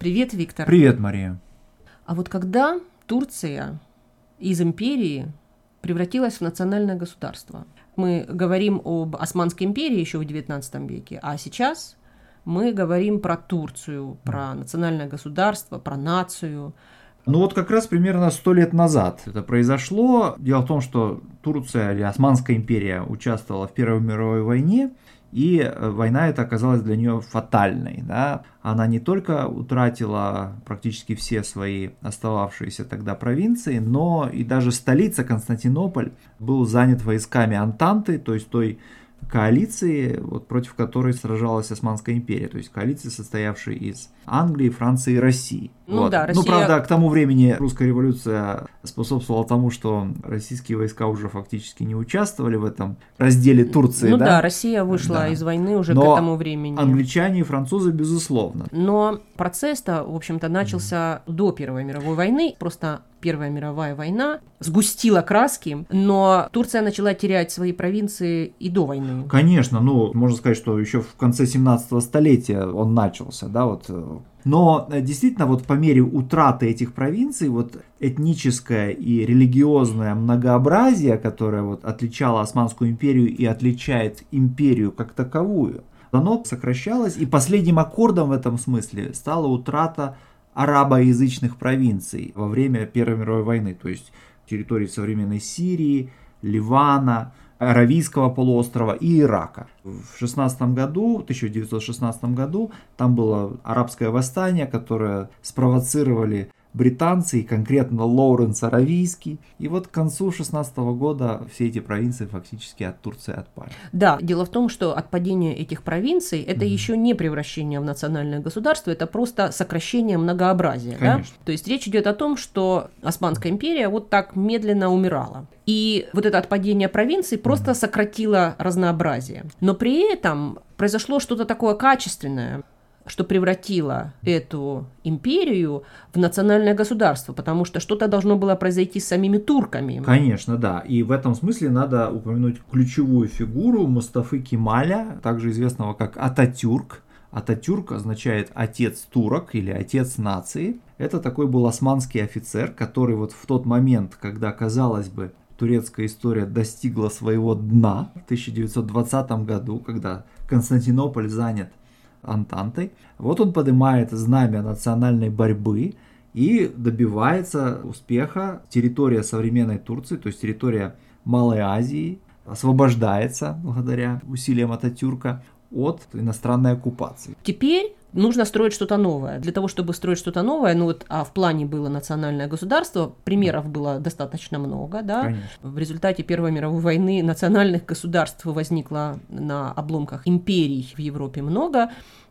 Привет, Виктор. Привет, Мария. А вот когда Турция из империи превратилась в национальное государство? Мы говорим об Османской империи еще в XIX веке, а сейчас мы говорим про Турцию, про национальное государство, про нацию. Ну вот как раз примерно сто лет назад это произошло. Дело в том, что Турция или Османская империя участвовала в Первой мировой войне, и э, война эта оказалась для нее фатальной. Да? Она не только утратила практически все свои остававшиеся тогда провинции, но и даже столица Константинополь был занят войсками Антанты, то есть той коалиции, вот, против которой сражалась Османская империя, то есть коалиции, состоявшей из Англии, Франции и России. Ну вот. да, Ну, Россия- правда, к тому времени русская революция способствовала тому, что российские войска уже фактически не участвовали в этом разделе Турции, ну да? да? Россия вышла Да. из войны уже Но к этому времени. Англичане и французы, безусловно. Но процесс-то, в общем-то, начался до Первой мировой войны. Просто Первая мировая война сгустила краски, но Турция начала терять свои провинции и до войны. Конечно, ну, можно сказать, что еще в конце 17 столетия он начался, да, вот. э. Но э, действительно, вот по мере утраты этих провинций, вот этническое и религиозное многообразие, которое вот отличало Османскую империю и отличает империю как таковую, оно сокращалось, и последним аккордом в этом смысле стала утрата арабоязычных провинций во время Первой мировой войны, то есть территории современной Сирии, Ливана, Аравийского полуострова и Ирака. В 16 году, 1916 году, там было арабское восстание, которое спровоцировали британцы и конкретно Лоуренс Аравийский. И вот к концу 16 года все эти провинции фактически от Турции отпали. Да, дело в том, что отпадение этих провинций это еще не превращение в национальное государство, это просто сокращение многообразия. да? Конечно. То есть речь идет о том, что Османская империя вот так медленно умирала. И вот это отпадение провинций просто сократило разнообразие. Но при этом произошло что-то такое качественное, что превратило эту империю в национальное государство, потому что что-то должно было произойти с самими турками. Конечно, да. И в этом смысле надо упомянуть ключевую фигуру Мустафы Кемаля, также известного как Ататюрк. Ататюрк означает отец турок или отец нации. Это такой был османский офицер, который вот в тот момент, когда, казалось бы, турецкая история достигла своего дна в 1920 году, когда Константинополь занят Антантой. Вот он поднимает знамя национальной борьбы и добивается успеха. Территория современной Турции, то есть территория Малой Азии, освобождается благодаря усилиям Ататюрка от иностранной оккупации. Теперь нужно строить что-то новое. Для того, чтобы строить что-то новое, ну вот, а в плане было национальное государство, примеров было достаточно много, да. Конечно. В результате Первой мировой войны национальных государств возникло на обломках империй в Европе много.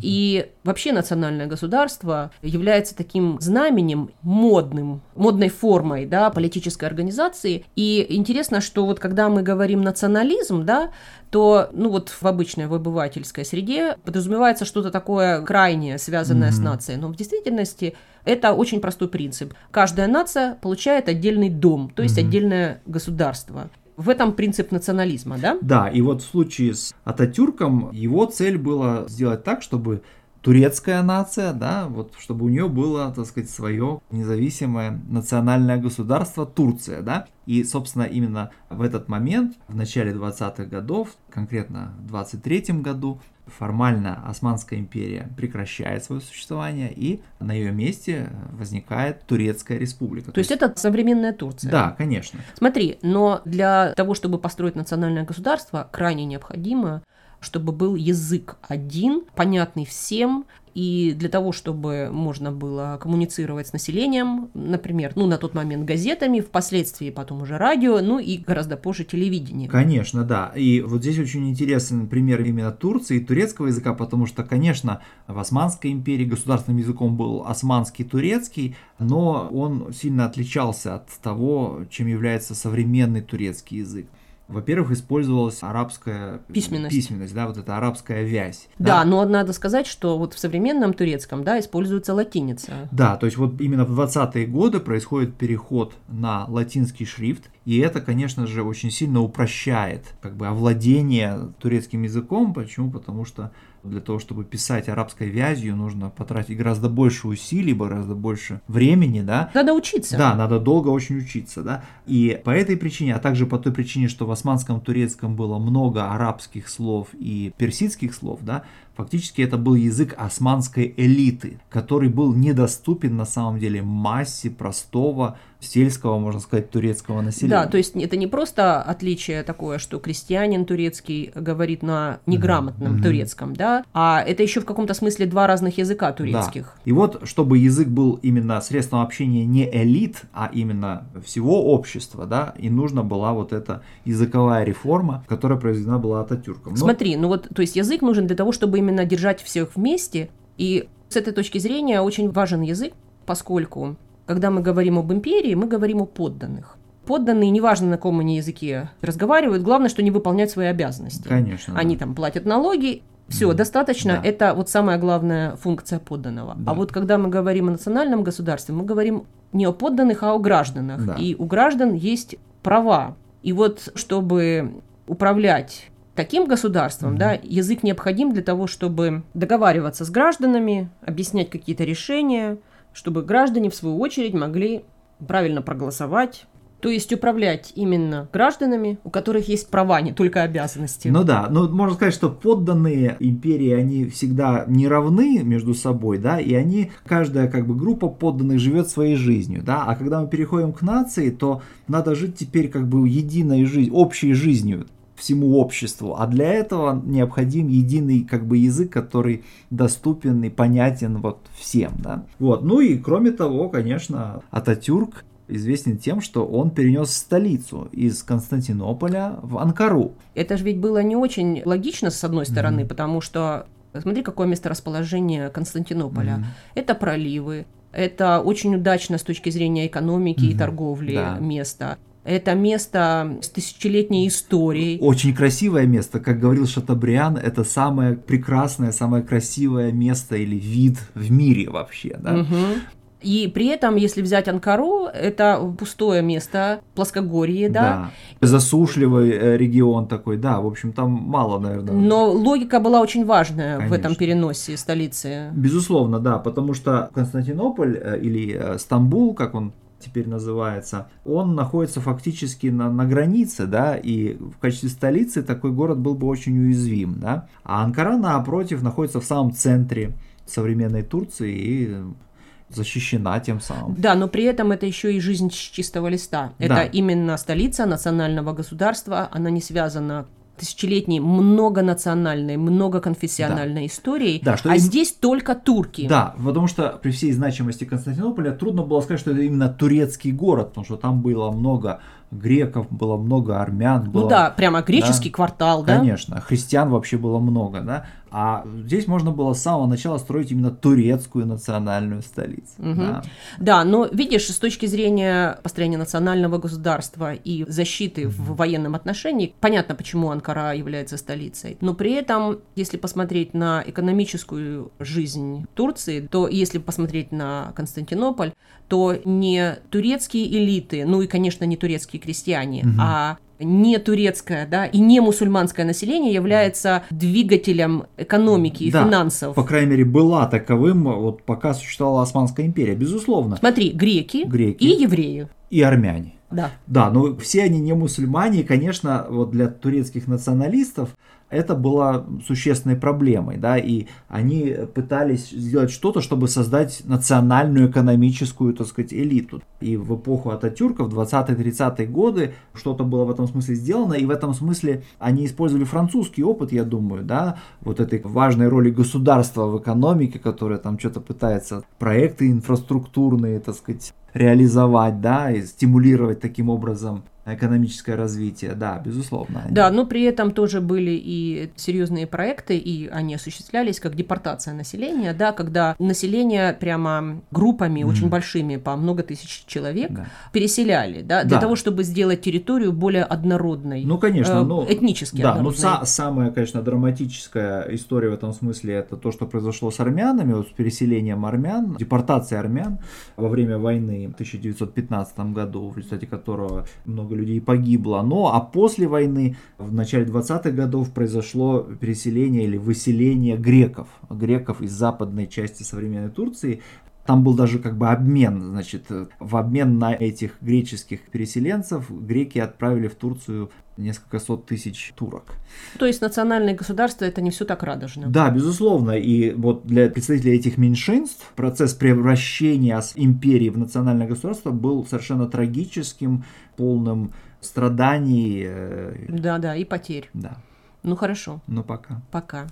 И вообще национальное государство является таким знаменем модным, модной формой да, политической организации. И интересно, что вот когда мы говорим национализм, да, то ну вот в обычной в обывательской среде подразумевается что-то такое крайнее, связанное с Мгм. нацией. Но в действительности это очень простой принцип. Каждая нация получает отдельный дом, то есть Мгм. отдельное государство. В этом принцип национализма, да? Да, и вот в случае с Ататюрком его цель была сделать так, чтобы турецкая нация, да, вот чтобы у нее было, так сказать, свое независимое национальное государство Турция, да. И, собственно, именно в этот момент, в начале 20-х годов, конкретно в 23 году, формально Османская империя прекращает свое существование, и на ее месте возникает Турецкая республика. То есть это современная Турция. Да, конечно. Смотри, но для того, чтобы построить национальное государство, крайне необходимо, чтобы был язык один, понятный всем, и для того, чтобы можно было коммуницировать с населением, например, ну, на тот момент газетами, впоследствии потом уже радио, ну и гораздо позже телевидение. Конечно, да. И вот здесь очень интересен пример именно Турции и турецкого языка, потому что, конечно, в Османской империи государственным языком был османский турецкий, но он сильно отличался от того, чем является современный турецкий язык. Во-первых, использовалась арабская Письменность. письменность, да, вот эта арабская вязь. Да, но надо сказать, что вот в современном турецком, да, используется латиница. Да, то есть вот именно в 20-е годы происходит переход на латинский шрифт, и это, конечно же, очень сильно упрощает как бы овладение турецким языком. Почему? Потому что для того, чтобы писать арабской вязью, нужно потратить гораздо больше усилий, гораздо больше времени, да. Надо учиться. Да, надо долго очень учиться, да. И по этой причине, а также по той причине, что в османском турецком было много арабских слов и персидских слов, да, Фактически это был язык османской элиты, который был недоступен на самом деле массе простого сельского, можно сказать, турецкого населения. Да, то есть это не просто отличие такое, что крестьянин турецкий говорит на неграмотном mm-hmm. турецком, да, а это еще в каком-то смысле два разных языка турецких. Да. И вот, чтобы язык был именно средством общения не элит, а именно всего общества, да, и нужна была вот эта языковая реформа, которая произведена была Ататюрком. Но... Смотри, ну вот, то есть язык нужен для того, чтобы именно держать всех вместе, и с этой точки зрения очень важен язык, поскольку когда мы говорим об империи, мы говорим о подданных. Подданные, неважно на каком они языке разговаривают, главное, что они выполняют свои обязанности. Конечно. Они да. там платят налоги, все, достаточно. Да. Это вот самая главная функция подданного. Да. А вот когда мы говорим о национальном государстве, мы говорим не о подданных, а о гражданах. Да. И у граждан есть права. И вот чтобы управлять таким государством, mm-hmm. да, язык необходим для того, чтобы договариваться с гражданами, объяснять какие-то решения, чтобы граждане, в свою очередь, могли правильно проголосовать, то есть управлять именно гражданами, у которых есть права, не только обязанности. Ну да, ну можно сказать, что подданные империи, они всегда не равны между собой, да, и они, каждая как бы группа подданных живет своей жизнью, да, а когда мы переходим к нации, то надо жить теперь как бы единой жизнью, общей жизнью всему обществу. А для этого необходим единый как бы язык, который доступен и понятен вот всем. Да? Вот. Ну и кроме того, конечно, Ататюрк известен тем, что он перенес столицу из Константинополя в Анкару. Это же ведь было не очень логично, с одной стороны, mm-hmm. потому что смотри, какое месторасположение Константинополя. Mm-hmm. Это проливы, это очень удачно с точки зрения экономики mm-hmm. и торговли да. место. Это место с тысячелетней историей. Очень красивое место, как говорил Шатабриан, это самое прекрасное, самое красивое место или вид в мире вообще, да. Угу. И при этом, если взять Анкару, это пустое место, плоскогорье, да. да. Засушливый э, регион такой, да, в общем, там мало, наверное. Но логика была очень важная Конечно. в этом переносе столицы. Безусловно, да, потому что Константинополь э, или э, Стамбул, как он теперь называется, он находится фактически на, на границе, да, и в качестве столицы такой город был бы очень уязвим, да. А Анкара, напротив, находится в самом центре современной Турции и защищена тем самым. Да, но при этом это еще и жизнь с чистого листа. Это да. именно столица национального государства, она не связана тысячелетней многонациональной, многоконфессиональной да. историей, да, что а им... здесь только турки. Да, потому что при всей значимости Константинополя трудно было сказать, что это именно турецкий город, потому что там было много греков, было много армян. Ну было, ну да, прямо греческий да, квартал, да? Конечно, христиан вообще было много, да. А здесь можно было с самого начала строить именно турецкую национальную столицу. Угу. Да. да, но видишь, с точки зрения построения национального государства и защиты угу. в военном отношении, понятно, почему Анкара является столицей. Но при этом, если посмотреть на экономическую жизнь Турции, то если посмотреть на Константинополь, то не турецкие элиты, ну и, конечно, не турецкие крестьяне, угу. а не турецкое, да, и не мусульманское население является двигателем экономики и да, финансов. По крайней мере, была таковым, вот пока существовала Османская империя, безусловно. Смотри, греки, греки и евреи. И армяне. Да. Да, но все они не мусульмане, и, конечно, вот для турецких националистов это было существенной проблемой, да, и они пытались сделать что-то, чтобы создать национальную экономическую, так сказать, элиту. И в эпоху Ататюрка, в 20-30-е годы, что-то было в этом смысле сделано, и в этом смысле они использовали французский опыт, я думаю, да, вот этой важной роли государства в экономике, которое там что-то пытается, проекты инфраструктурные, так сказать, реализовать, да, и стимулировать таким образом экономическое развитие, да, безусловно. Они... Да, но при этом тоже были и серьезные проекты, и они осуществлялись как депортация населения, да, когда население прямо группами mm-hmm. очень большими, по много тысяч человек, да. переселяли, да, для да. того, чтобы сделать территорию более однородной. Ну, конечно, э, ну, этнически Да, ну, са- самая, конечно, драматическая история в этом смысле, это то, что произошло с армянами, вот с переселением армян, депортацией армян во время войны в 1915 году, в результате которого много людей погибло. Но а после войны, в начале 20-х годов, произошло переселение или выселение греков. Греков из западной части современной Турции там был даже как бы обмен, значит, в обмен на этих греческих переселенцев греки отправили в Турцию несколько сот тысяч турок. То есть национальное государство это не все так радужно. Да, безусловно. И вот для представителей этих меньшинств процесс превращения империи в национальное государство был совершенно трагическим, полным страданий. Да, да, и потерь. Да. Ну хорошо. Ну пока. Пока.